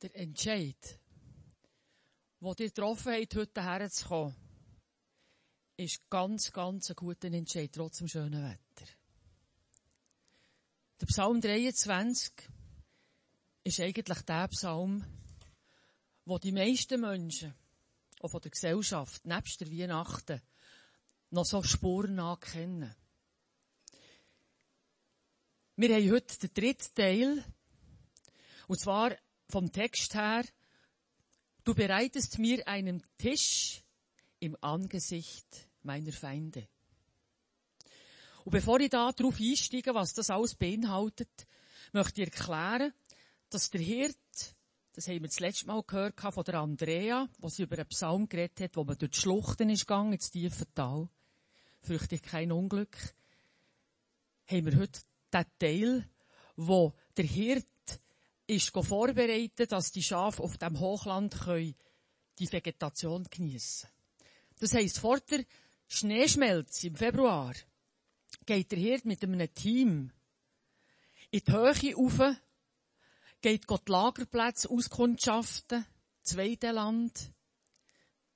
Der Entscheid, den ihr getroffen habt, heute herzukommen, ist ganz, ganz ein guter Entscheid, trotz dem schönen Wetter. Der Psalm 23 ist eigentlich der Psalm, wo die meisten Menschen, auch von der Gesellschaft, nebst der Weihnachten, noch so Spuren ankennen. Wir haben heute den dritten Teil, und zwar vom Text her, du bereitest mir einen Tisch im Angesicht meiner Feinde. Und bevor ich da darauf einsteige, was das alles beinhaltet, möchte ich erklären, dass der Hirt, das haben wir das letzte Mal gehört von der Andrea, wo sie über einen Psalm geredet hat, wo man durch die Schluchten ist gegangen, ins tiefe Tal. Fürchte ich kein Unglück. Haben wir heute den Teil, wo der Hirt ist vorbereitet, dass die Schafe auf dem Hochland können die Vegetation geniessen. Das heisst, vor der Schneeschmelze im Februar geht der Hirt mit einem Team in die Höhe rauf, geht die Lagerplätze auskundschaften, zweite Land,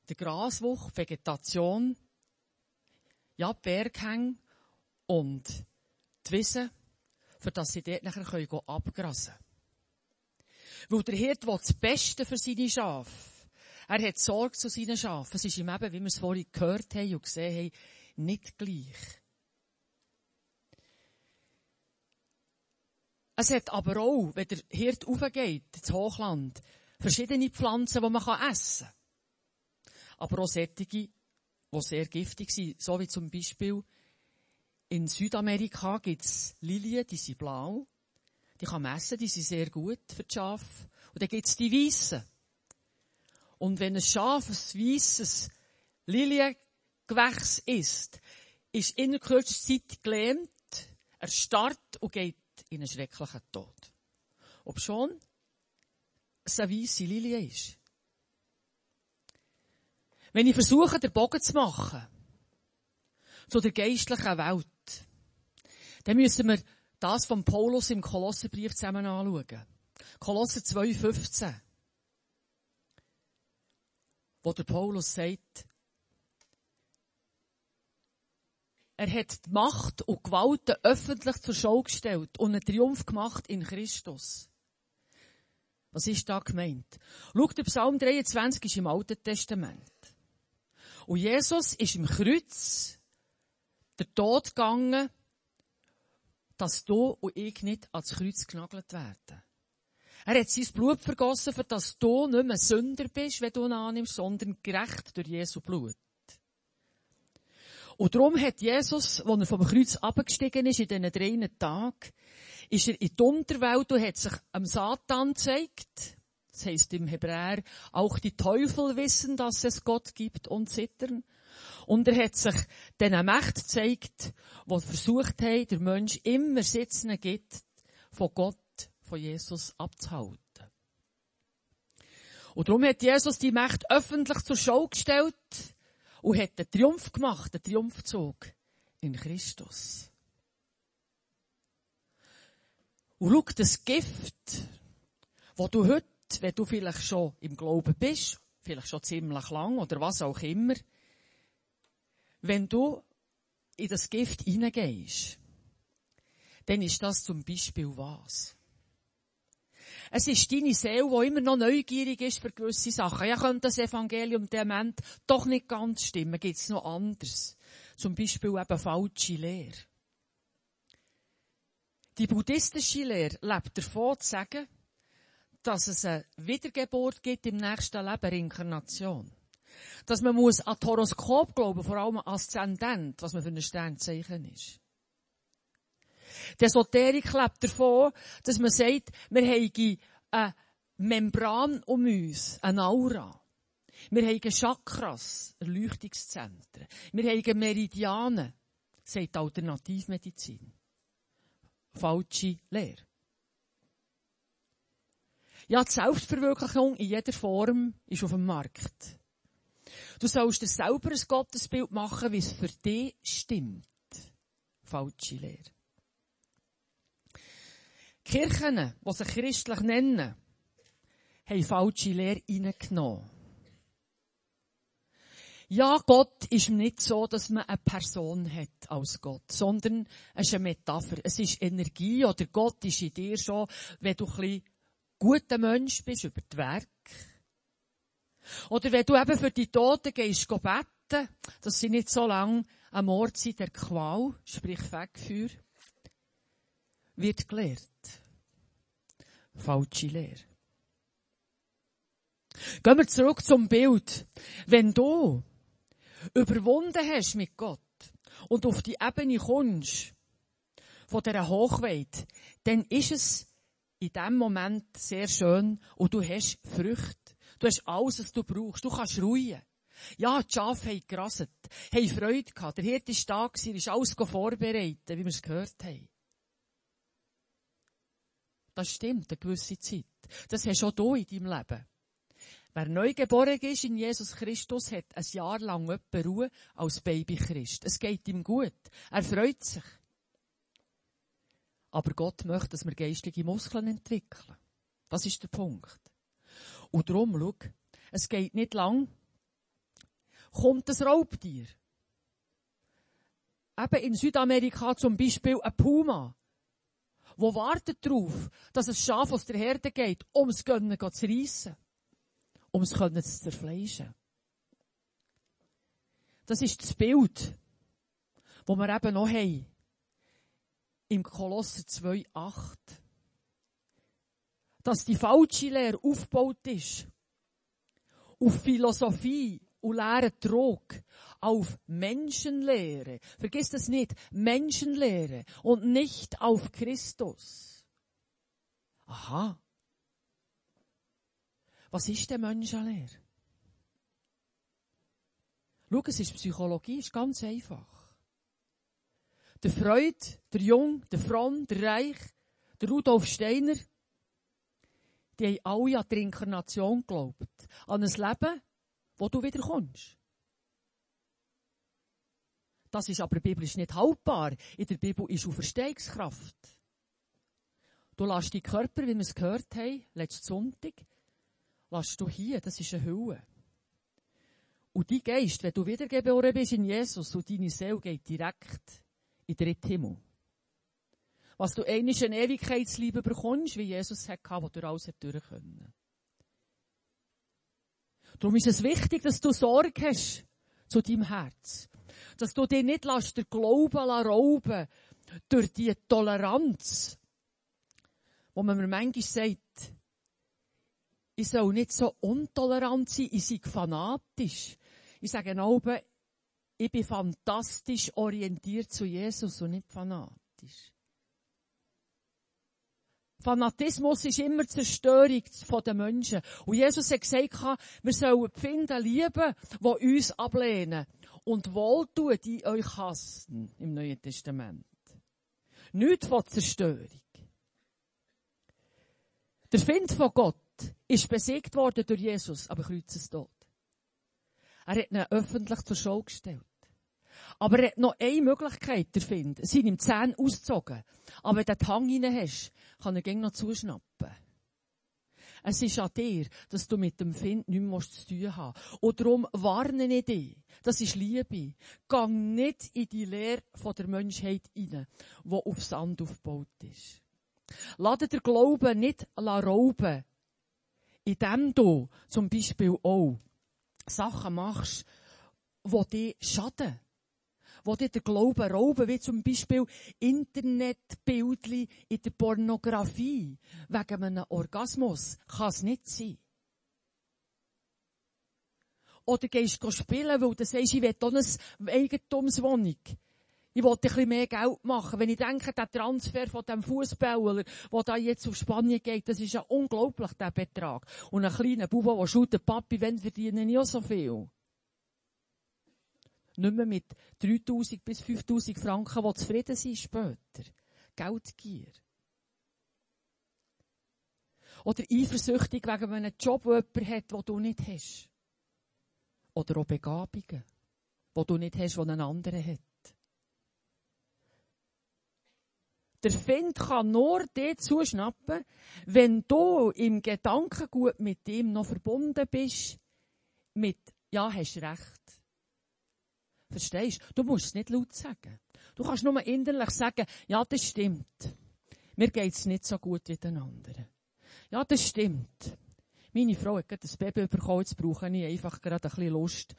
der Graswuch, Vegetation, ja, Berghänge und die Wiese, für dass sie dort nachher können abgrasen können. Weil der Hirt will das Beste für seine Schafe. Er hat Sorge zu seinen Schafen. Es ist ihm eben, wie wir es vorhin gehört haben und gesehen haben, nicht gleich. Es hat aber auch, wenn der Hirt aufgeht, ins Hochland, verschiedene Pflanzen, die man essen kann. Aber auch solche, die sehr giftig sind, so wie zum Beispiel in Südamerika gibt es Lilien, die sind blau. Die kann man essen, die sind sehr gut für die Schafe. Und dann gibt es die weißen. Und wenn ein Schaf ein weisses Liliengewächs ist, ist in der kürzesten Zeit gelähmt, erstarrt und geht in einen schrecklichen Tod. Ob schon es eine weisse Lilie ist. Wenn ich versuche, den Bogen zu machen, zu der geistlichen Welt, dann müssen wir das von Paulus im Kolosserbrief zusammen anschauen. Kolosser 2,15. Wo der Paulus sagt, Er hat die Macht und Gewalten öffentlich zur Schau gestellt und einen Triumph gemacht in Christus. Was ist da gemeint? Schau, der Psalm 23 ist im Alten Testament. Und Jesus ist im Kreuz der Tod gegangen, dass du und ich nicht ans Kreuz genagelt werden. Er hat sein Blut vergossen, für dass du nicht mehr Sünder bist, wenn du ihn annimmst, sondern gerecht durch Jesu Blut. Und darum hat Jesus, als er vom Kreuz abgestiegen ist, in diesen drei Tagen, ist er in die Unterwelt und hat sich am Satan gezeigt. Das heisst im Hebräer, auch die Teufel wissen, dass es Gott gibt und zittern. Und er hat sich diesen Mächten gezeigt, die versucht haben, der Mensch immer sitzen gibt, von Gott, von Jesus abzuhalten. Und darum hat Jesus die Macht öffentlich zur Schau gestellt und hat den Triumph gemacht, den Triumphzug in Christus. Und schau, das Gift, wo du heute, wenn du vielleicht schon im Glauben bist, vielleicht schon ziemlich lang oder was auch immer, wenn du in das Gift hineingehst, dann ist das zum Beispiel was? Es ist deine Seele, die immer noch neugierig ist für gewisse Sachen. Ja, könnte das Evangelium der Moment doch nicht ganz stimmen? Gibt es noch anders? Zum Beispiel eben falsche Lehre. Die buddhistische Lehre lebt davon zu sagen, dass es eine Wiedergeburt gibt im nächsten Leben, Reinkarnation. Dass man muss an Horoskop glauben, vor allem Aszendent, was man für ein Sternzeichen ist. Die Esoterik lebt davon, dass man sagt, wir haben eine Membran um uns, eine Aura. Wir haben Chakras, Erleuchtungszentren. Wir haben Meridianen, sagt Alternativmedizin. Falsche Lehre. Ja, die Selbstverwirklichung in jeder Form ist auf dem Markt. Du sollst dir selber ein Gottesbild machen, wie es für dich stimmt. Falsche Lehre. Kirchen, die sich christlich nennen, haben falsche Lehre reingenommen. Ja, Gott ist nicht so, dass man eine Person hat als Gott, sondern es ist eine Metapher. Es ist Energie oder Gott ist in dir schon, wenn du ein bisschen guter Mensch bist über die Werke. Oder wenn du eben für die Toten gehst, beten, dass sie nicht so lange am Ort sind der Qual, sprich Wegfeuer, wird gelehrt. Falsche Lehre. Gehen wir zurück zum Bild. Wenn du überwunden hast mit Gott und auf die Ebene kommst von dieser Hochweit, dann ist es in dem Moment sehr schön und du hast Früchte. Du hast alles, was du brauchst. Du kannst ruhen. Ja, die Schafe haben gerasset, haben Freude gehabt. Der Hirt ist da gewesen, ist alles vorbereitet, wie wir es gehört haben. Das stimmt, eine gewisse Zeit. Das hast auch du in deinem Leben. Wer neu geboren ist in Jesus Christus, hat ein Jahr lang etwa Ruhe als Baby Christ. Es geht ihm gut. Er freut sich. Aber Gott möchte, dass wir geistige Muskeln entwickeln. Das ist der Punkt. Und darum, schau, es geht nicht lang, kommt das Raubtier. Eben in Südamerika zum Beispiel ein Puma, wo wartet darauf, dass ein Schaf aus der Herde geht, um es zu reissen, um es zu zerfleischen. Das ist das Bild, das wir eben noch haben. Im Kolosser 2,8. Dass die falsche Lehre aufgebaut ist. Auf Philosophie und leeren Trog auf Menschenlehre. Vergiss das nicht. Menschenlehre und nicht auf Christus. Aha. Was ist denn Menschenlehre? Schau, es ist Psychologie, ist ganz einfach. Der Freud, der Jung, der Fromm, der Reich, der Rudolf Steiner, die haben alle an die Inkarnation geglaubt. An ein Leben, wo du wieder kommst. Das ist aber biblisch nicht haltbar. In der Bibel ist Auferstehungskraft. Du lässt die Körper, wie wir es gehört haben, letzten Sonntag, lässt du hier, das ist eine Hülle. Und die Geist, wenn du wiedergeboren bist in Jesus und deine Seele geht direkt in den dritten Himmel. Was du einmal eine Ewigkeitsliebe bekommst, wie Jesus hatte, wo du alles durch können. Darum ist es wichtig, dass du Sorge hast zu deinem Herz. Dass du dir nicht lässt, der Glauben rauben durch die Toleranz, wo man mir manchmal sagt, ich soll nicht so untolerant sein, ich sei fanatisch. Ich sage oben, ich bin fantastisch orientiert zu Jesus und nicht fanatisch. Fanatismus ist immer Zerstörung der Menschen. Und Jesus hat gesagt, wir sollen finden lieben, die uns ablehnen. Und wohltun, die euch hassen, im Neuen Testament. Nicht von Zerstörung. Der Find von Gott ist besiegt worden durch Jesus, aber Kreuzestod. Er hat ihn öffentlich zur Schau gestellt. Aber er hat noch eine Möglichkeit, der Find. Seine Zähne ausgezogen. Aber wenn du den Hang rein hast, kann er gegen noch zuschnappen. Es ist an dir, dass du mit dem Find nichts mehr zu tun hast. Und darum warne ich dich. Das ist Liebe. Gang nicht in die Lehre der Menschheit hinein, die auf Sand aufgebaut ist. Lade der Glauben nicht rauben, indem du zum Beispiel auch Sachen machst, die dir schaden wo dir den Glauben rauben, wie zum Beispiel Internetbildli in der Pornografie. Wegen einem Orgasmus kann es nicht sein. Oder gehst du spielen, weil du sagst, ich will auch eine Eigentumswohnung. Ich wollte ein bisschen mehr Geld machen. Wenn ich denke, der Transfer von dem Fußballer, der da jetzt auf Spanien geht, das ist ja unglaublich, der Betrag. Und ein kleiner Bub, der schaut, Papi, wenn verdienen auch so viel. Nicht mehr mit 3000 bis 5000 Franken, die zufrieden sind später. Geldgier. Oder eifersüchtig wegen einem Job, den jemand hat, den du nicht hast. Oder auch Begabungen, die du nicht hast, die ein anderer hat. Der Find kann nur dir zuschnappen, wenn du im Gedankengut mit ihm noch verbunden bist, mit, ja, hast recht. Verstehst? Du musst es nicht laut sagen. Du kannst nur innerlich sagen, ja, das stimmt. Mir geht's nicht so gut wie den anderen. Ja, das stimmt. Meine Frau hat gerade ein Baby bekommen, jetzt brauche ich einfach gerade ein bisschen Lust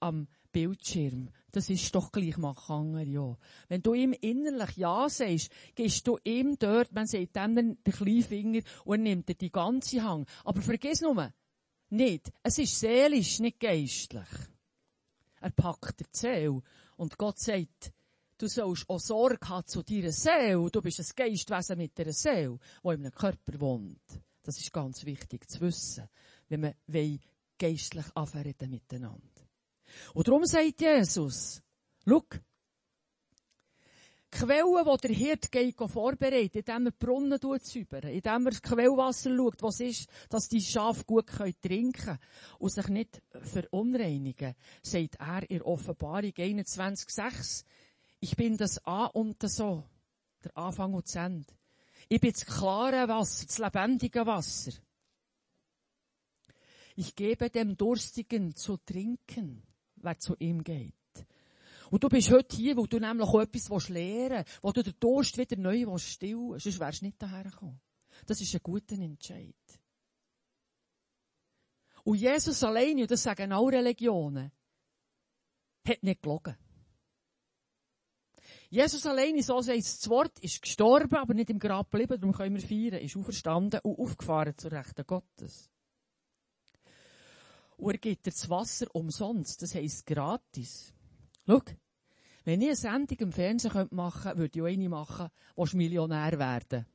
am Bildschirm. Das ist doch gleich machen, ja. Wenn du ihm innerlich Ja sagst, gehst du ihm dort, man sagt dann den kleinen Finger und nimmt dir die ganze Hang. Aber vergiss nur, nicht, es ist seelisch, nicht geistlich. Er packt die Seele. Und Gott sagt, du sollst auch Sorge haben zu deiner Seele. Du bist ein Geistwesen mit einer Seele, die in einem Körper wohnt. Das ist ganz wichtig zu wissen, wenn wir geistlich anfangen miteinander. Und darum sagt Jesus, schau, Quellen, die der Hirt geht vorbereitet, indem er Brunnen säubert, indem er das Quellwasser schaut, was ist, dass die Schafe gut trinken können und sich nicht verunreinigen, sagt er in Offenbarung 21,6, ich bin das A und das So, der Anfang und das Ende. Ich bin das klare Wasser, das lebendige Wasser. Ich gebe dem Durstigen zu trinken, wer zu ihm geht. Und du bist heute hier, wo du nämlich auch etwas lernen willst, wo du den Durst wieder neu stillen willst. Sonst wärst du nicht daher gekommen. Das ist ein guter Entscheid. Und Jesus alleine, und das sagen alle Religionen, hat nicht gelogen. Jesus alleine, so sagt das Wort, ist gestorben, aber nicht im Grab geblieben, darum können wir feiern, ist auferstanden und aufgefahren zur Rechten Gottes. Und er gibt dir das Wasser umsonst, das heisst gratis. Schau, wenn ich eine Sendung im Fernsehen machen könnte, würde ich auch eine machen, wo Millionär werden.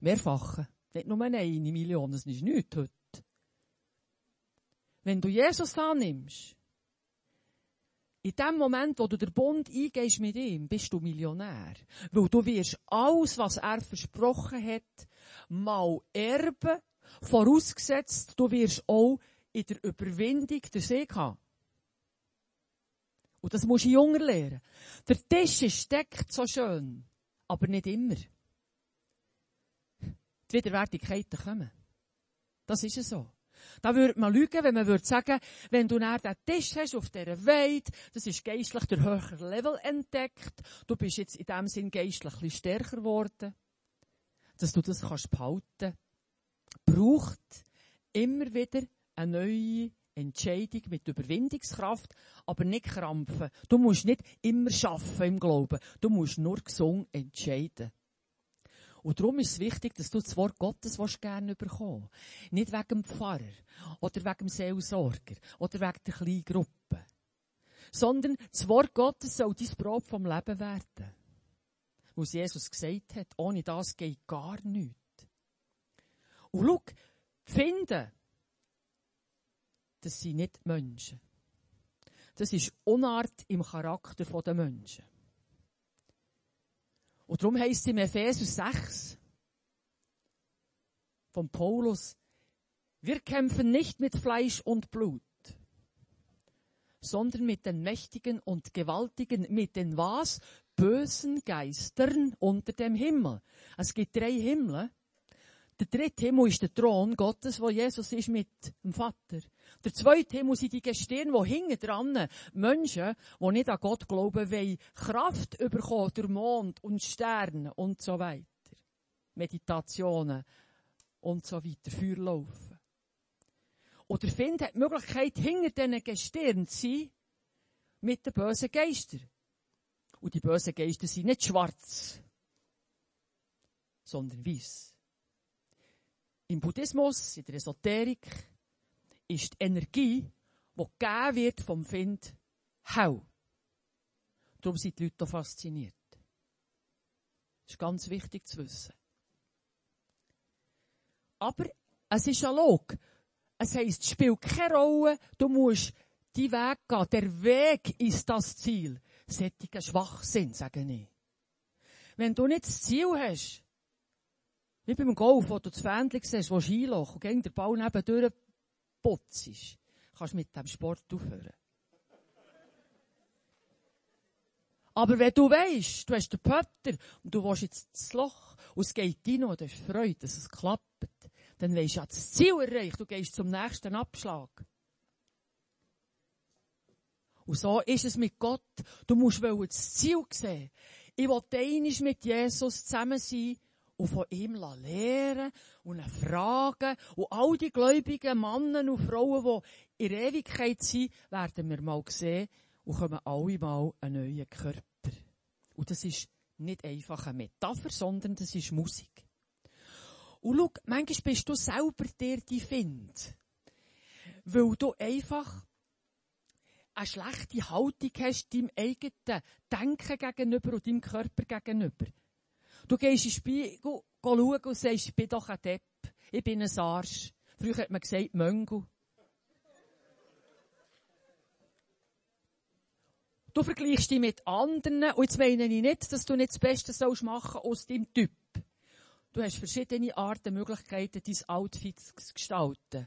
Mehrfache. Nicht nur eine Million, das ist nichts heute. Wenn du Jesus annimmst, in dem Moment, wo du den Bund eingehst mit ihm, bist du Millionär. Weil du wirst alles, was er versprochen hat, mal erben, vorausgesetzt, du wirst auch in der Überwindung den Sieg haben. Und das musst du junger lernen. Der Tisch ist deckt so schön, aber nicht immer. Die Widerwärtigkeiten kommen. Das ist es so. Da würde man lügen, wenn man würde sagen, wenn du nach den Tisch hast auf dieser Weide, das ist geistlich der höhere Level entdeckt, du bist jetzt in dem Sinn geistlich stärker geworden, dass du das kannst behalten, braucht immer wieder eine neue Entscheidung mit Überwindungskraft, aber nicht krampfen. Du musst nicht immer schaffen im Glauben. Du musst nur gesund entscheiden. Und darum ist es wichtig, dass du das Wort Gottes gerne bekommen Nicht wegen dem Pfarrer oder wegen dem Seelsorger oder wegen der kleinen Gruppe. Sondern das Wort Gottes soll dein Brot vom Leben werden. Was Jesus gesagt hat, ohne das geht gar nichts. Und schau, finden, das sind nicht Menschen. Das ist Unart im Charakter der Menschen. Und darum heisst es im Epheser 6 von Paulus, wir kämpfen nicht mit Fleisch und Blut, sondern mit den Mächtigen und Gewaltigen, mit den was? Bösen Geistern unter dem Himmel. Es gibt drei Himmel. Der dritte Himmel ist der Thron Gottes, wo Jesus ist mit dem Vater. Der zweite Himmel sind die Gestirne, die hinten dran Menschen, die nicht an Gott glauben, wollen Kraft bekommen durch Mond und Sterne und so weiter. Meditationen und so weiter, Feuer laufen. Und der Find hat die Möglichkeit, hinter diesen Gestirnen zu sein, mit den bösen Geistern. Und die bösen Geister sind nicht schwarz, sondern weiß. Im Buddhismus, in der Esoterik, ist die Energie, die gegeben wird vom Find, hell. Darum sind die Leute fasziniert. Das ist ganz wichtig zu wissen. Aber es ist ja log. Es heisst, es spielt keine Rolle, du musst die Weg gehen. Der Weg ist das Ziel. Sättiger Schwachsinn, sage ich. Wenn du nicht das Ziel hast, wie beim Golf, wo du das Fähnchen siehst, wo Skiloch und gegen den Ball nebendurch putzt, kannst mit dem Sport aufhören. Aber wenn du weisst, du hast den Pötter und du willst jetzt das Loch und es geht rein und du hast Freude, dass es klappt, dann weisst du, ja, das Ziel erreicht, du gehst zum nächsten Abschlag. Und so ist es mit Gott. Du musst das Ziel sehen. Ich will einmal mit Jesus zusammen sein und von ihm lernen und fragen. Und all die gläubigen Männer und Frauen, die in Ewigkeit sind, werden wir mal sehen und kommen alle mal einen neuen Körper. Und das ist nicht einfach eine Metapher, sondern das ist Musik. Und schau, manchmal bist du selber der, die findet. Weil du einfach eine schlechte Haltung hast deinem eigenen Denken gegenüber und deinem Körper gegenüber. Du gehst in den Spiegel schauen und sagst, ich bin doch ein Depp. Ich bin ein Arsch. Früher hat man gesagt, Möngel. Du vergleichst dich mit anderen, und jetzt meine ich nicht, dass du nicht das Beste sollst machen aus deinem Typ. Du hast verschiedene Arten, Möglichkeiten, dein Outfit zu gestalten.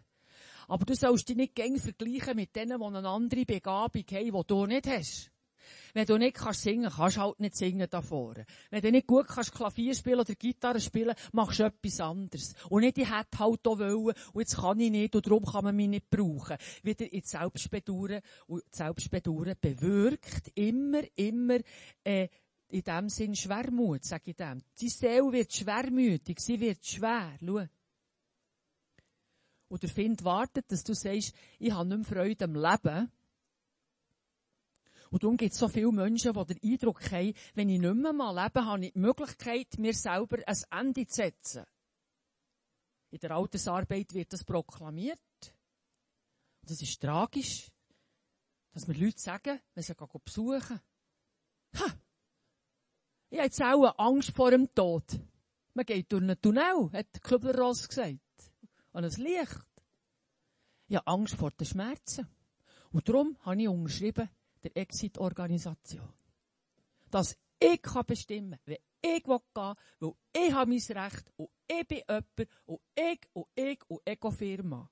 Aber du sollst dich nicht gängig vergleichen mit denen, die eine andere Begabung haben, die du nicht hast. Wenn du nicht kannst singen, kannst du halt nicht singen da vorne. Wenn du nicht gut kannst Klavier spielen oder Gitarre spielen, machst du etwas anderes. Und nicht, ich hätte halt auch wollen, und jetzt kann ich nicht, und darum kann man mich nicht brauchen. Wieder in Selbstbedauern, und Selbstbedauern bewirkt immer, immer, äh, in dem Sinn Schwermut, sag ich dem. Die Seele wird schwermütig, sie wird schwer. Schau. Und der Find wartet, dass du sagst, ich habe nicht mehr Freude am Leben. Und darum gibt es so viele Menschen, die den Eindruck haben, wenn ich nicht mehr mal lebe, habe ich die Möglichkeit, mir selber ein Ende zu setzen. In der Altersarbeit wird das proklamiert. Und das ist tragisch, dass mir Leute sagen, wenn sie besuchen, ha, ich habe jetzt auch Angst vor dem Tod. Man geht durch einen Tunnel, hat Kübler-Ross gesagt. An ein Licht. Ich habe Angst vor den Schmerzen. Und darum habe ich unterschrieben, der Exit-Organisation. Dass ich kann bestimmen kann, wie ich gehen will, weil ich habe mein Recht und ich bin jemand und ich und ich und Ego-Firma.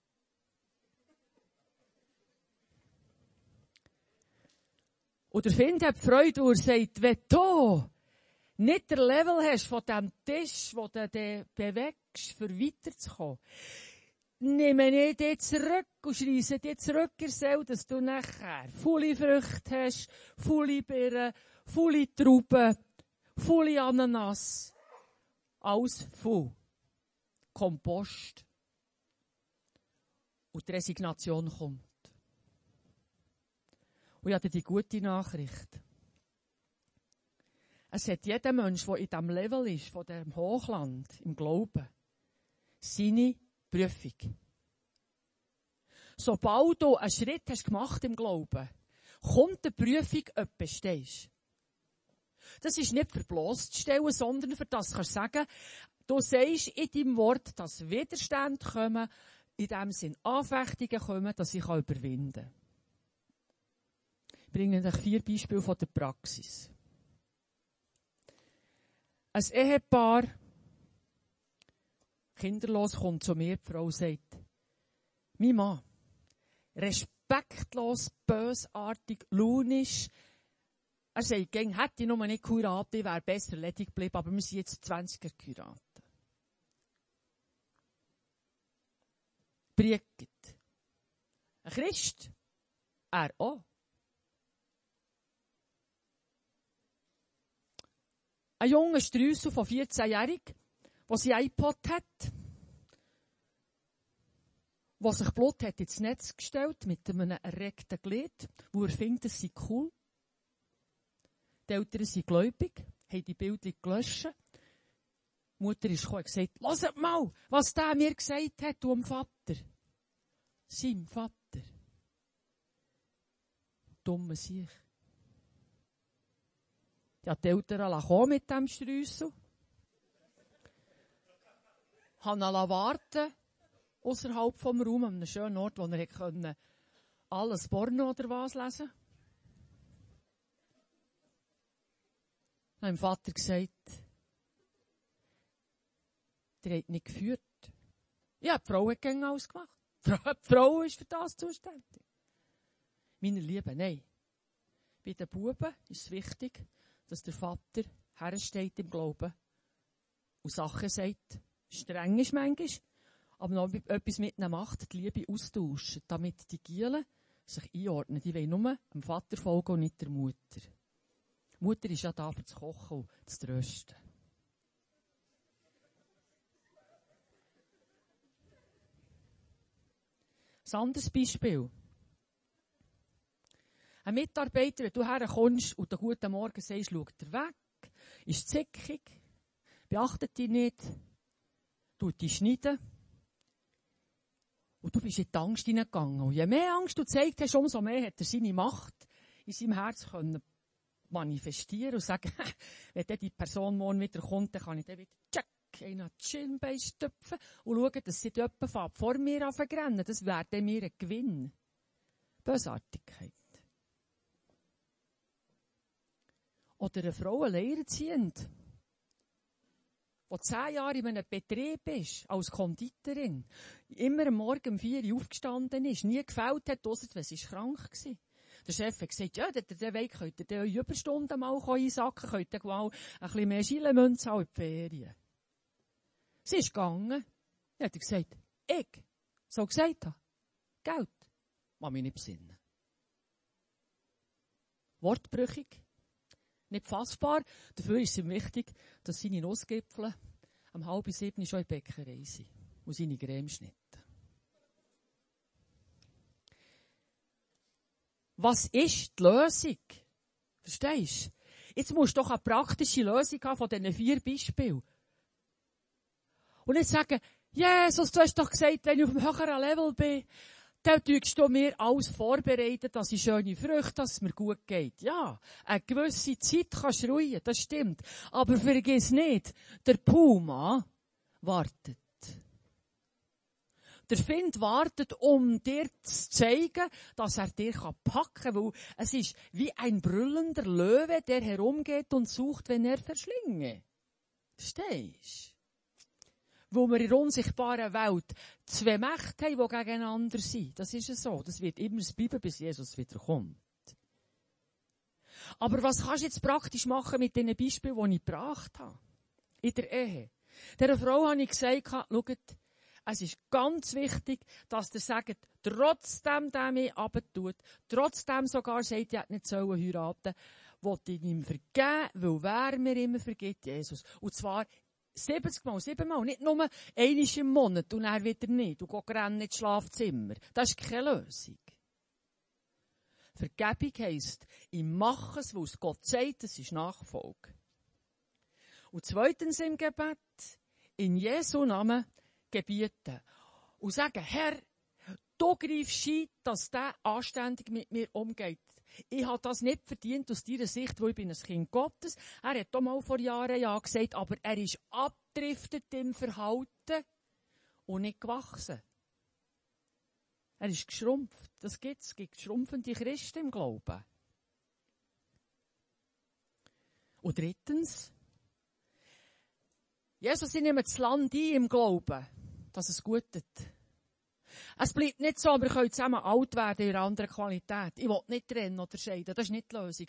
Und der Find hat Freude, wo er sagt, wenn du nicht der Level hast von dem Tisch, wo du dich bewegst, für weiterzukommen, nehme ich dich zurück und schreisse dich zurück in Seele, dass du nachher volle Früchte hast, volle Birnen, volle Trauben, volle Ananas. Alles voll. Kompost. Und die Resignation kommt. Und ich habe die gute Nachricht. Es hat jeder Mensch, der in diesem Level ist, von dem Hochland, im Glauben, seine Prüfung. Sobald du einen Schritt hast gemacht im Glauben, kommt die Prüfung, ob bestehst. Das ist nicht für bloßzustellen, sondern für das kannst du sagen, du sagst in deinem Wort, dass Widerstände kommen, in dem Sinn Anfechtungen kommen, dass ich überwinden kann. Ich bringe euch vier Beispiele von der Praxis. Ein Ehepaar, kinderlos, kommt zu mir, die Frau sagt, mein Mann, respektlos, bösartig, launisch, er sagt, gäng, hätte ich noch nicht geheiratet, wäre besser ledig geblieben, aber wir sind jetzt 20er geheiratet. Brigitte. Ein Christ. Er auch. Ein junger Strüssel von 14-jährig, der sein iPod hat, der sich Blut hat ins Netz gestellt mit einem erregten Glied, wo er findet, es sei cool. Die Eltern sind gläubig, haben die Bilder gelöscht. Die Mutter ist gekommen und gesagt, lasst mal, was der mir gesagt hat, du am Vater. Sein Vater. Dumme sich. Ja, die Eltern kommen mit dem Strüssel. Haben ihn warten außerhalb vom Raum, an einem schönen Ort, wo er können, alles Porno oder was lesen Dann hat mein Vater gesagt, der hat nicht geführt. Ja, die Frau hat gegen alles gemacht. Die Frau ist für das zuständig. Meine Lieben, nein. Bei den Buben ist es wichtig, dass der Vater hersteht im Glauben und Sachen sagt, streng ist manchmal, aber noch etwas mit ihnen macht, die Liebe austauschen, damit die Gielen sich einordnen. Die wollen nur dem Vater folgen und nicht der Mutter. Die Mutter ist ja da, für zu kochen und zu trösten. Ein anderes Beispiel. Ein Mitarbeiter, wenn du herkommst und den guten Morgen sagst, schaut er weg, ist zickig, beachtet dich nicht, tut dich schneiden. Und du bist in die Angst hineingegangen. Und je mehr Angst du gezeigt hast, umso mehr hat er seine Macht in seinem Herz können manifestieren und sagen, wenn dann die Person morgen wieder kommt, dann kann ich dann wieder check, einen Chinbein stüpfen und schauen, dass sie dort vor mir anfangen Das wäre dann mir ein Gewinn. Bösartigkeit. Oder eine Frau alleinerziehend, die zehn Jahre in einem Betrieb ist, als Konditorin, immer am Morgen um vier Uhr aufgestanden ist, nie gefällt hat, ausser wenn sie krank war. Der Chef hat gesagt, ja, der, der Weg könnt ihr eure Überstunden mal einsacken, könnt ihr mal ein bisschen mehr Schilemünze in die Ferien. Sie ist gegangen. Dann hat er gesagt, ich so gesagt habe, Geld, mag mich nicht besinnen. Wortbrüchig, nicht fassbar. Dafür ist es ihm wichtig, dass seine Nussgipfel am halb sieben schon in die Bäckerei sind. Und seine Cremeschnitte. Was ist die Lösung? Verstehst du? Jetzt musst du doch eine praktische Lösung haben von diesen vier Beispielen. Und nicht sagen, Jesus, du hast doch gesagt, wenn ich auf einem höheren Level bin, dann tust du mir alles vorbereiten, dass ich schöne Früchte, dass es mir gut geht. Ja, eine gewisse Zeit kannst du ruhen, das stimmt. Aber vergiss nicht, der Puma wartet. Der Find wartet, um dir zu zeigen, dass er dir packen kann, weil es ist wie ein brüllender Löwe, der herumgeht und sucht, wenn er verschlinge. Verstehst? Wo wir in der unsichtbaren Welt zwei Mächte haben, die gegeneinander sind. Das ist es so. Das wird immer bleiben, bis Jesus wiederkommt. Aber was kannst du jetzt praktisch machen mit den Beispielen, die ich gebracht habe? In der Ehe. Der Frau habe ich gesagt, schaut, es ist ganz wichtig, dass der sagt, trotzdem der mich abtut, trotzdem sogar sagt, er nicht sollen heiraten, wollte ich ihm vergeben, weil wer mir immer vergibt, Jesus. Und zwar 70 Mal, 7 Mal, nicht nur einmal im Monat und er wieder nicht und geht rennen ins Schlafzimmer. Das ist keine Lösung. Vergebung heisst, ich mache es, es Gott sagt, das ist Nachfolge. Und zweitens im Gebet, in Jesu Namen gebieten. Und sagen, Herr, du greifst ein, dass der anständig mit mir umgeht. Ich habe das nicht verdient aus deiner Sicht, wo ich bin ein Kind Gottes. Er hat auch mal vor Jahren ja gesagt, aber er ist abdriftet im Verhalten und nicht gewachsen. Er ist geschrumpft. Das gibt's. Es gibt schrumpfende Christen im Glauben. Und drittens, Jesus, ich nehme das Land ein im Glauben, dass es gut ist. Es bleibt nicht so, wir können zusammen alt werden in einer anderen Qualität. Ich will nicht trennen oder scheiden. Das ist nicht die Lösung.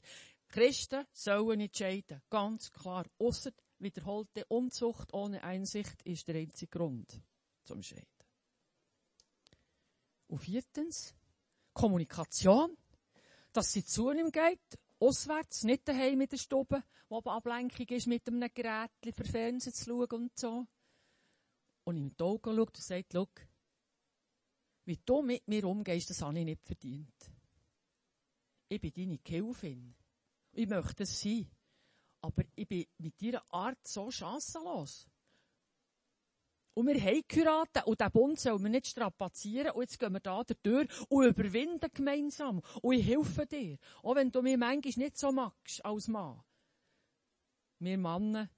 Christen sollen nicht scheiden. Ganz klar. Ausser wiederholte Unzucht ohne Einsicht ist der einzige Grund zum Scheiden. Und viertens, Kommunikation. Dass sie zu ihm geht, auswärts, nicht daheim in der Stube, wo aber Ablenkung ist, mit einem Gerät für Fernsehen zu schauen und so. Und ihm in Augen schaut und sagt, schau, wie du mit mir umgehst, das habe ich nicht verdient. Ich bin deine Gehilfin. Ich möchte es sein. Aber ich bin mit deiner Art so chancenlos. Und wir haben geheiratet und diesen Bund sollen wir nicht strapazieren. Und jetzt gehen wir da durch und überwinden gemeinsam. Und ich helfe dir. Auch wenn du mich manchmal nicht so magst als Mann. Wir Männer,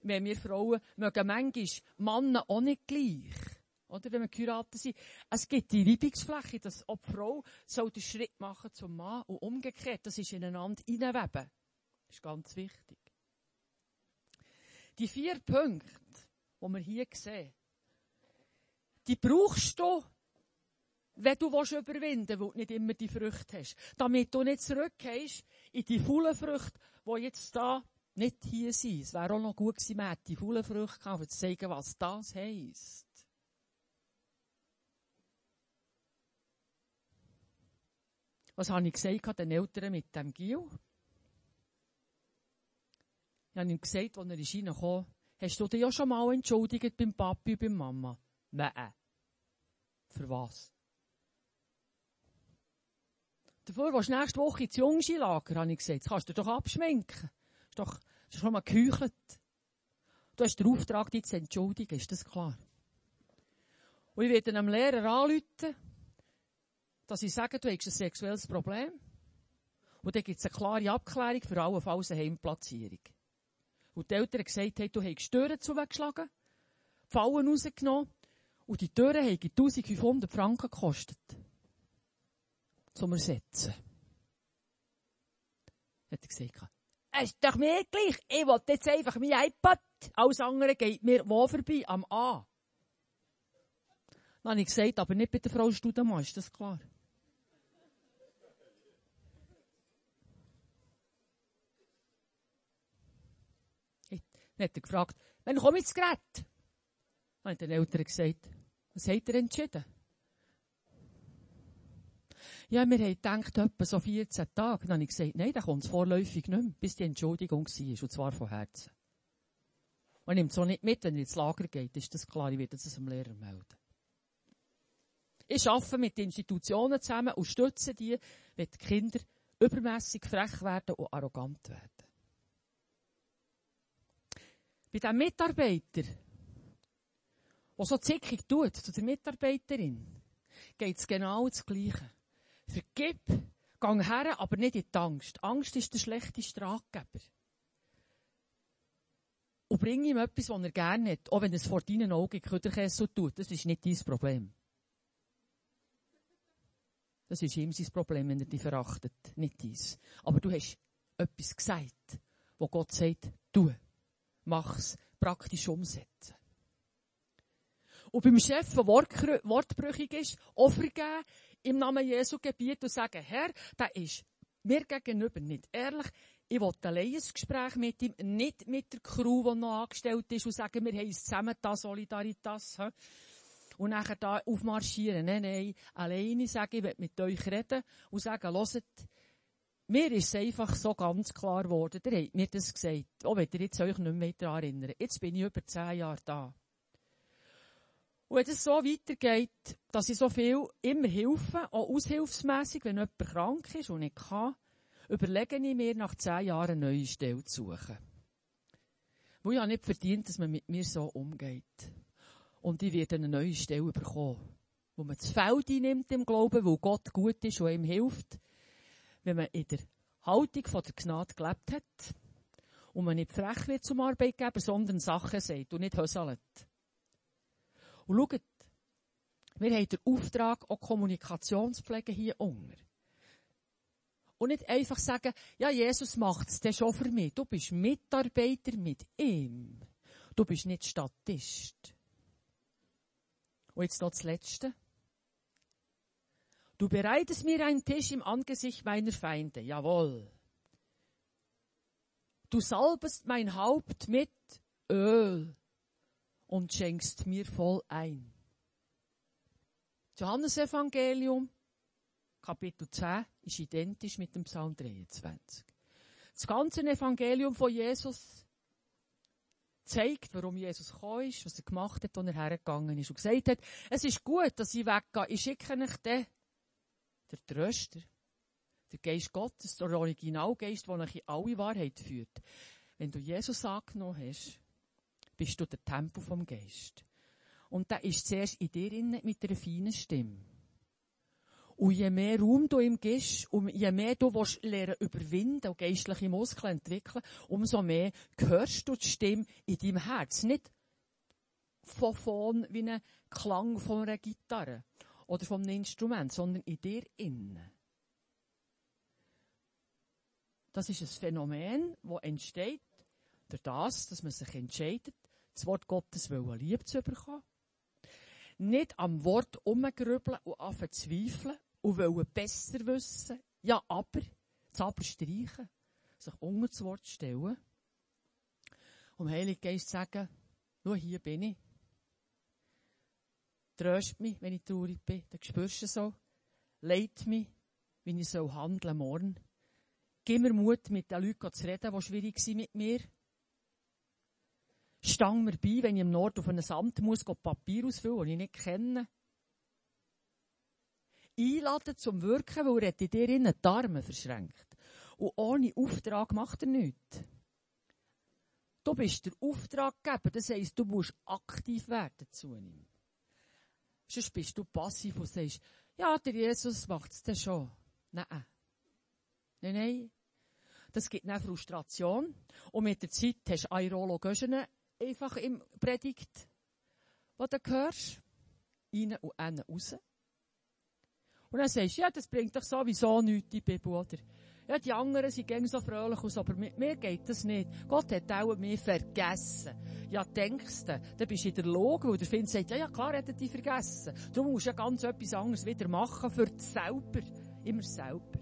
wenn wir Frauen, mögen manchmal Männer auch nicht gleich. Oder wenn wir geheiratet sind. Es gibt die Reibungsfläche, dass ob Frau soll den Schritt machen zum Mann und umgekehrt. Das ist ineinander hineinweben. Das ist ganz wichtig. Die vier Punkte, die wir hier sehen, die brauchst du, wenn du überwinden willst, weil du nicht immer die Früchte hast. Damit du nicht zurückgehst in die vollen Früchte, die jetzt da nicht hier sind. Es wäre auch noch gut gewesen, die vollen Früchte um zu zeigen, was das heisst. Was habe ich gesagt den Eltern mit dem Gil? Ich habe ihm gesagt, als er reingekommen hast du dich ja schon mal entschuldigt beim Papi und bei Mama? Nein. Für was? Davor willst du nächste Woche ins Jungskilager, habe ich gesagt. Das kannst du doch abschminken. Ist doch, ist schon mal geheuchelt. Du hast den Auftrag, dich zu entschuldigen, ist das klar? Und ich werde einem Lehrer anrufen, dass ich sage, du hast ein sexuelles Problem. Und dann gibt es eine klare Abklärung für allenfalls eine Heimplatzierung. Und die Eltern gesagt haben, du hast Türen zugeschlagen, Fallen rausgenommen und die Türen haben 1500 Franken gekostet zum Ersetzen. Hat er gesagt, es ist doch mir gleich. Ich will jetzt einfach mein iPad. Alles andere geht mir wo vorbei? Am A. Dann habe ich gesagt, aber nicht bei der Frau Studemann, ist das klar? Dann hat er gefragt, wann komme ich ins Gerät? Dann hat den Eltern gesagt, was hat er entschieden? Ja, wir haben gedacht, etwa so 14 Tage. Dann habe ich gesagt, nein, da kommt es vorläufig nicht mehr, bis die Entschuldigung war, und zwar von Herzen. Man nimmt so nicht mit, wenn er ins Lager geht, ist das klar, ich werde das dem Lehrer melden. Ich arbeite mit Institutionen zusammen und stütze die, wenn die Kinder übermässig frech werden und arrogant werden. Bei diesem Mitarbeiter, der so zickig tut, zu der Mitarbeiterin, geht es genau das Gleiche. Vergib, gang her, aber nicht in die Angst. Angst ist der schlechteste Ratgeber. Und bring ihm etwas, was er gerne hat, auch wenn es vor deinen Augen Köderkäse tut. Das ist nicht dein Problem. Das ist ihm sein Problem, wenn er dich verachtet, nicht dies. Aber du hast etwas gesagt, wo Gott sagt, tu, mach's, praktisch umsetzen. Und beim Chef, der wortbrüchig ist, Opfer geben, im Namen Jesu Gebiet und sagen, Herr, der ist mir gegenüber nicht ehrlich. Ich will allein ein Gespräch mit ihm, nicht mit der Crew, die noch angestellt ist, und sagen, wir haben es zusammen da Solidaritas. Und nachher da aufmarschieren. Nein, nein, alleine sagen, ich will mit euch reden und sagen, hört, mir ist es einfach so ganz klar geworden, ihr habt mir das gesagt, auch wenn ihr jetzt euch nicht mehr daran erinnert. Jetzt bin ich über zehn Jahre da. Und wenn es so weitergeht, dass ich so viel immer helfe, auch aushilfsmässig, wenn jemand krank ist und nicht kann, überlege ich mir nach zehn Jahren eine neue Stelle zu suchen. Wo ich habe nicht verdient, dass man mit mir so umgeht. Und ich werde eine neue Stelle bekommen, wo man das Feld einnimmt im Glauben, wo Gott gut ist und ihm hilft, wenn man in der Haltung der Gnade gelebt hat und man nicht frech wird zum Arbeitgeber, sondern Sachen sagt und nicht höselt. Und schaut, wir haben den Auftrag, auch Kommunikationspflege hier unter. Und nicht einfach sagen, ja, Jesus macht es schon für mich. Du bist Mitarbeiter mit ihm. Du bist nicht Statist. Und jetzt noch das Letzte. Du bereitest mir einen Tisch im Angesicht meiner Feinde. Jawohl. Du salbest mein Haupt mit Öl und schenkst mir voll ein. Johannesevangelium, Kapitel 10, ist identisch mit dem Psalm 23. Das ganze Evangelium von Jesus zeigt, warum Jesus gekommen ist, was er gemacht hat, und er hergegangen ist und gesagt hat, es ist gut, dass ich weggehe, ich schicke euch den, der Tröster, der Geist Gottes, der Originalgeist, der euch in alle Wahrheit führt. Wenn du Jesus angenommen hast, bist du der Tempel vom Geist. Und da ist zuerst in dir innen mit einer feinen Stimme. Und je mehr Raum du ihm gibst, und je mehr du willst lernen überwinden und geistliche Muskeln entwickeln, umso mehr hörst du die Stimme in deinem Herz. Nicht von vorn wie ein Klang von einer Gitarre oder einem Instrument, sondern in dir innen. Das ist ein Phänomen, das entsteht durch das, dass man sich entscheidet, das Wort Gottes wollen lieb zu bekommen. Nicht am Wort umgrübeln und anfangen zu zweifeln und wollen besser wissen. Ja, aber, das Aber streichen, sich unter das Wort stellen. Und Heilig Geist sagen, schau, hier bin ich. Tröst mich, wenn ich traurig bin, dann spürst du so. Leit mich, wie ich so handeln morgen. Gib mir Mut, mit den Leuten zu reden, die schwierig sind mit mir. Stang mir bei, wenn ich im Nord auf ein Amt muss, Papier ausfüllen, das ich nicht kenne. Einladen zum Wirken, weil er in dir die Arme verschränkt. Und ohne Auftrag macht er nichts. Du bist der Auftraggeber, das heisst, du musst aktiv werden zu ihm. Sonst bist du passiv und sagst, ja, der Jesus macht es dann schon. Nein. Nein, nein. Das gibt eine Frustration. Und mit der Zeit hast du Aerologen einfach im Predigt, was du hörst. Rein und innen raus. Und dann sagst du, ja, das bringt doch sowieso nichts, die Bibel, oder? Ja, die anderen sind gängig so fröhlich aus, aber mit mir geht das nicht. Gott hat auch mich vergessen. Ja, denkst du, dann bist du in der Logik, weil der Finn sagt, ja, ja, klar hat er dich vergessen. Darum musst du ja ganz etwas anderes wieder machen für dich selber. Immer selber.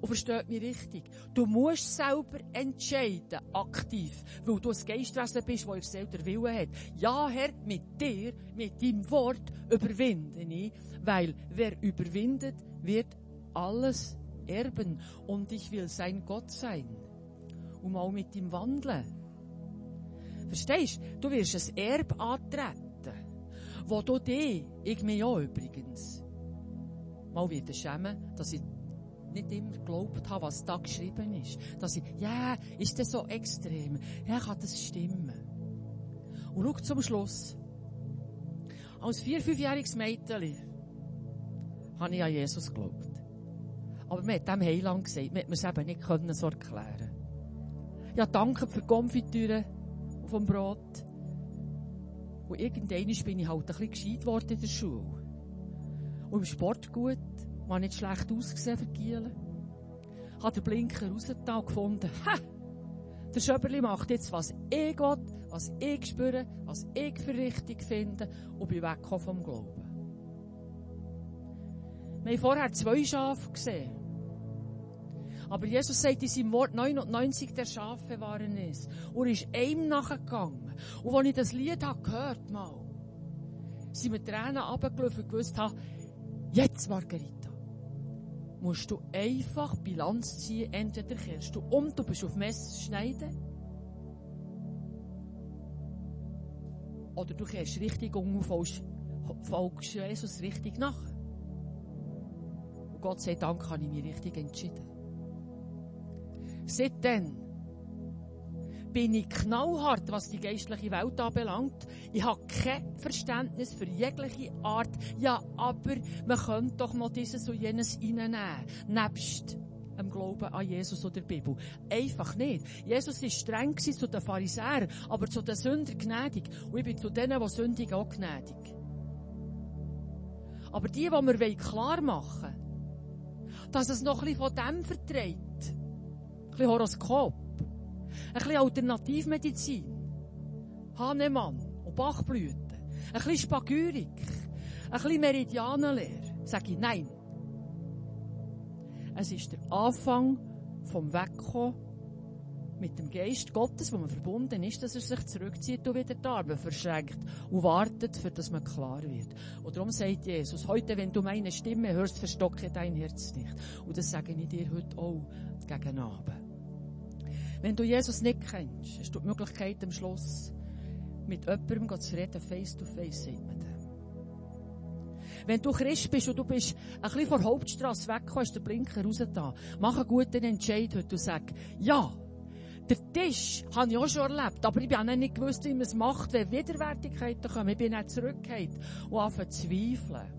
Und versteht mich richtig. Du musst selber entscheiden, aktiv, weil du ein Geistwesen bist, das selber den Willen hat. Ja, Herr, mit dir, mit deinem Wort überwinde ich, weil wer überwindet, wird alles erben. Und ich will sein Gott sein. Um auch mit ihm wandeln. Verstehst du? Du wirst ein Erb antreten, wo du dich, ich mich auch übrigens, mal wieder schämen, dass ich nicht immer geglaubt habe, was da geschrieben ist. Dass ich, ja, yeah, ist das so extrem? Ja, kann das stimmen? Und schau zum Schluss. Als vier-, fünfjähriges Mädchen habe ich an Jesus geglaubt. Aber man hat dem Heiland gesagt, man es eben nicht können so erklären Ja, danke für die Konfitüre vom Brot. Und irgendwann bin ich halt ein bisschen gescheit worden in der Schule. Und im Sport gut, war nicht schlecht ausgesehen für Gielen. Hat den Blinker rausgetan und gefunden, ha! Der Schöberli macht jetzt, was ich will, was ich spüre, was ich für richtig finde und bin weggekommen vom Glauben. Wir haben vorher zwei Schafe gesehen. Aber Jesus sagt in seinem Wort, 99 der Schafe waren es. Und er ist einem nachgegangen. Und als ich das Lied habe gehört mal, sind mir Tränen runtergelaufen und gewusst habe, jetzt, Margarita, musst du einfach Bilanz ziehen. Entweder kehrst du um, du bist auf Messer schneiden. Oder du kehrst richtig um und folgst, folgst Jesus richtig nach. Und Gott sei Dank habe ich mich richtig entschieden. Seitdem bin ich knallhart, was die geistliche Welt anbelangt. Ich habe kein Verständnis für jegliche Art. Ja, aber man könnte doch noch dieses und jenes reinnehmen. Nebst dem Glauben an Jesus oder der Bibel. Einfach nicht. Jesus war streng zu den Pharisäern, aber zu den Sündern gnädig. Und ich bin zu denen, die sündigen, auch gnädig. Aber die, die wir klar machen wollen, dass es noch ein bisschen von dem verträgt, ein bisschen Horoskop. Ein bisschen Alternativmedizin. Hahnemann und Bachblüten. Ein bisschen Spagyrik. Ein bisschen Meridianenlehre. Sag ich nein. Es ist der Anfang vom Wegkommen mit dem Geist Gottes, wo man verbunden ist, dass er sich zurückzieht und wieder die Arme verschränkt und wartet, für dass man klar wird. Und darum sagt Jesus, heute, wenn du meine Stimme hörst, verstocke dein Herz nicht. Und das sage ich dir heute auch gegen Abend. Wenn du Jesus nicht kennst, hast du die Möglichkeit am Schluss mit jemandem zu reden, face to face, sagt man Wenn du Christ bist und du bist ein bisschen von der Hauptstrasse weggekommen, hast du den Blinker raus da. Mach einen guten Entscheid heute und sag, ja, der Tisch habe ich auch schon erlebt, aber ich habe nicht gewusst, wie man es macht, wenn Widerwärtigkeiten kommen. Ich bin nicht zurückgekehrt und anfange zu zweifeln.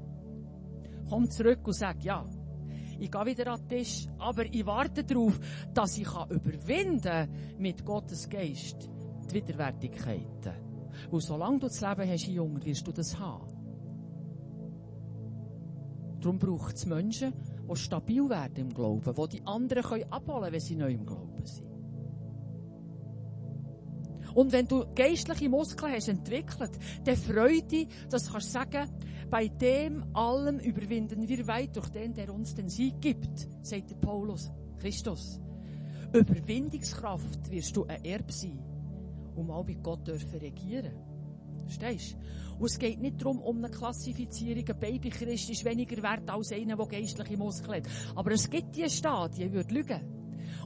Komm zurück und sag, ja, ich gehe wieder an den Tisch, aber ich warte darauf, dass ich überwinden kann mit Gottes Geist die Widerwärtigkeiten. Weil solange du das Leben hast, Junge, wirst du das haben. Darum braucht es Menschen, die stabil werden im Glauben, die die anderen abholen können, wenn sie neu im Glauben sind. Und wenn du geistliche Muskeln hast entwickelt, dann freu dich, dass du sagen, bei dem allem überwinden wir weit durch den, der uns den Sieg gibt, sagt der Paulus, Christus. Überwindungskraft wirst du ein Erb sein, um auch bei Gott dürfen regieren. Verstehst du? Und es geht nicht darum, um eine Klassifizierung. Ein Babychrist ist weniger wert als einer, der geistliche Muskeln hat. Aber es gibt diese Stadien, ich würde lügen.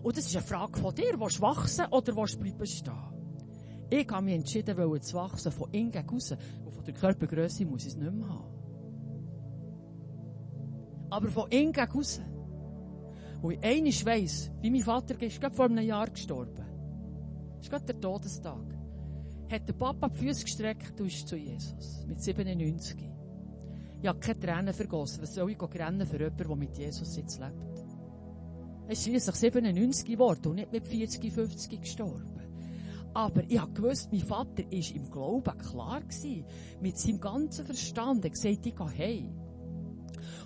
Und das ist eine Frage von dir. Willst du wachsen oder willst du bleiben stehen? Ich habe mich entschieden, zu wachsen, von innen gegen raus. Und von der Körpergröße muss ich es nicht mehr haben. Aber von innen gegen raus. Wo ich einiges weiss, wie mein Vater ist gerade vor einem Jahr gestorben. Das ist gerade der Todestag. Hat der Papa die Füße gestreckt und ist zu Jesus. Mit 97. Ich habe keine Tränen vergossen. Was soll ich rennen für jemanden, der mit Jesus jetzt lebt? Er ist schließlich 97 geworden und nicht mit 40, 50 gestorben. Aber ich habe gewusst, mein Vater war im Glauben klar gewesen. Mit seinem ganzen Verstand. Er hat gesagt, ich gehe heim.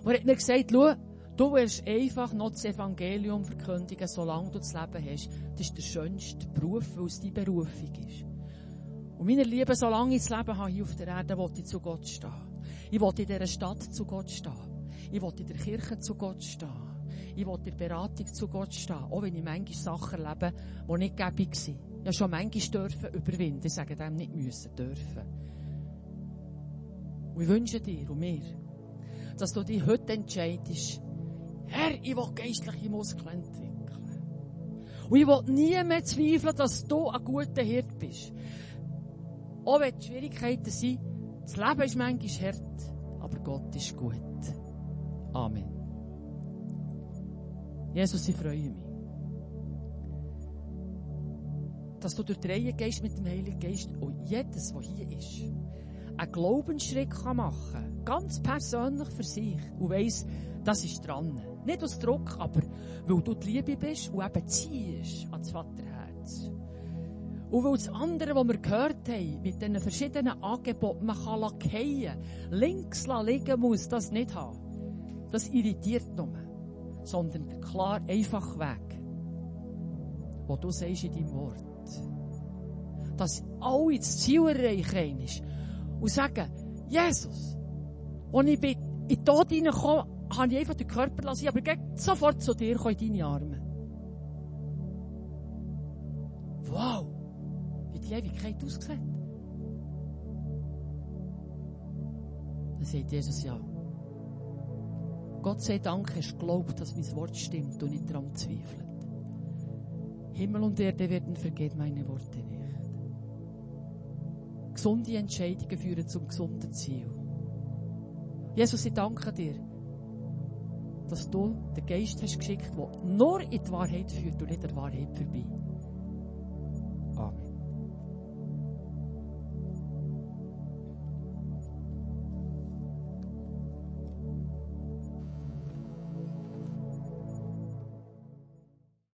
Und er hat mir gesagt, schau, du wirst einfach noch das Evangelium verkündigen, solange du das Leben hast. Das ist der schönste Beruf, weil es deine Berufung ist. Und meine Liebe, solange ich das Leben habe hier auf der Erde, will ich zu Gott stehen. Ich will in dieser Stadt zu Gott stehen. Ich will in der Kirche zu Gott stehen. Ich will in der Beratung zu Gott stehen. Auch wenn ich manchmal Sachen erlebe, die nicht gäbig sind. Habe schon manchmal dürfen überwinden. Ich sage dem nicht müssen, dürfen. Und ich wünsche dir und mir, dass du dich heute entscheidest, Herr, ich will geistliche Muskeln entwickeln. Und ich will nie mehr zweifeln, dass du ein guter Hirt bist. Auch wenn die Schwierigkeiten sind, das Leben ist manchmal hart, aber Gott ist gut. Amen. Jesus, ich freue mich, dass du durch die gehst mit dem Heiligen Geist und jedes, was hier ist, einen Glaubensschritt machen kann. Ganz persönlich für sich. Und weiss, das ist dran. Nicht aus Druck, aber weil du die Liebe bist und eben ziehst ans Vaterherz. Und weil das andere, was wir gehört haben, mit diesen verschiedenen Angeboten, man kann fallen, links liegen muss, das nicht haben. Das irritiert nur. Sondern der klar, einfach Weg, wo du sagst in deinem Wort. Dass alle das Ziel erreichen ist und sagen, Jesus, als ich in den Tod hineinkam, habe ich einfach den Körper lassen, aber ich sofort zu dir in deine Arme. Wow, wie die Ewigkeit aussieht. Dann sagt Jesus ja. Gott sei Dank hast du geglaubt, dass mein Wort stimmt und nicht daran zweifelt. Himmel und Erde werden vergeht meine Worte nicht. Gesunde Entscheidungen führen zum gesunden Ziel. Jesus, ich danke dir, dass du den Geist hast geschickt, der nur in die Wahrheit führt und nicht der Wahrheit vorbei.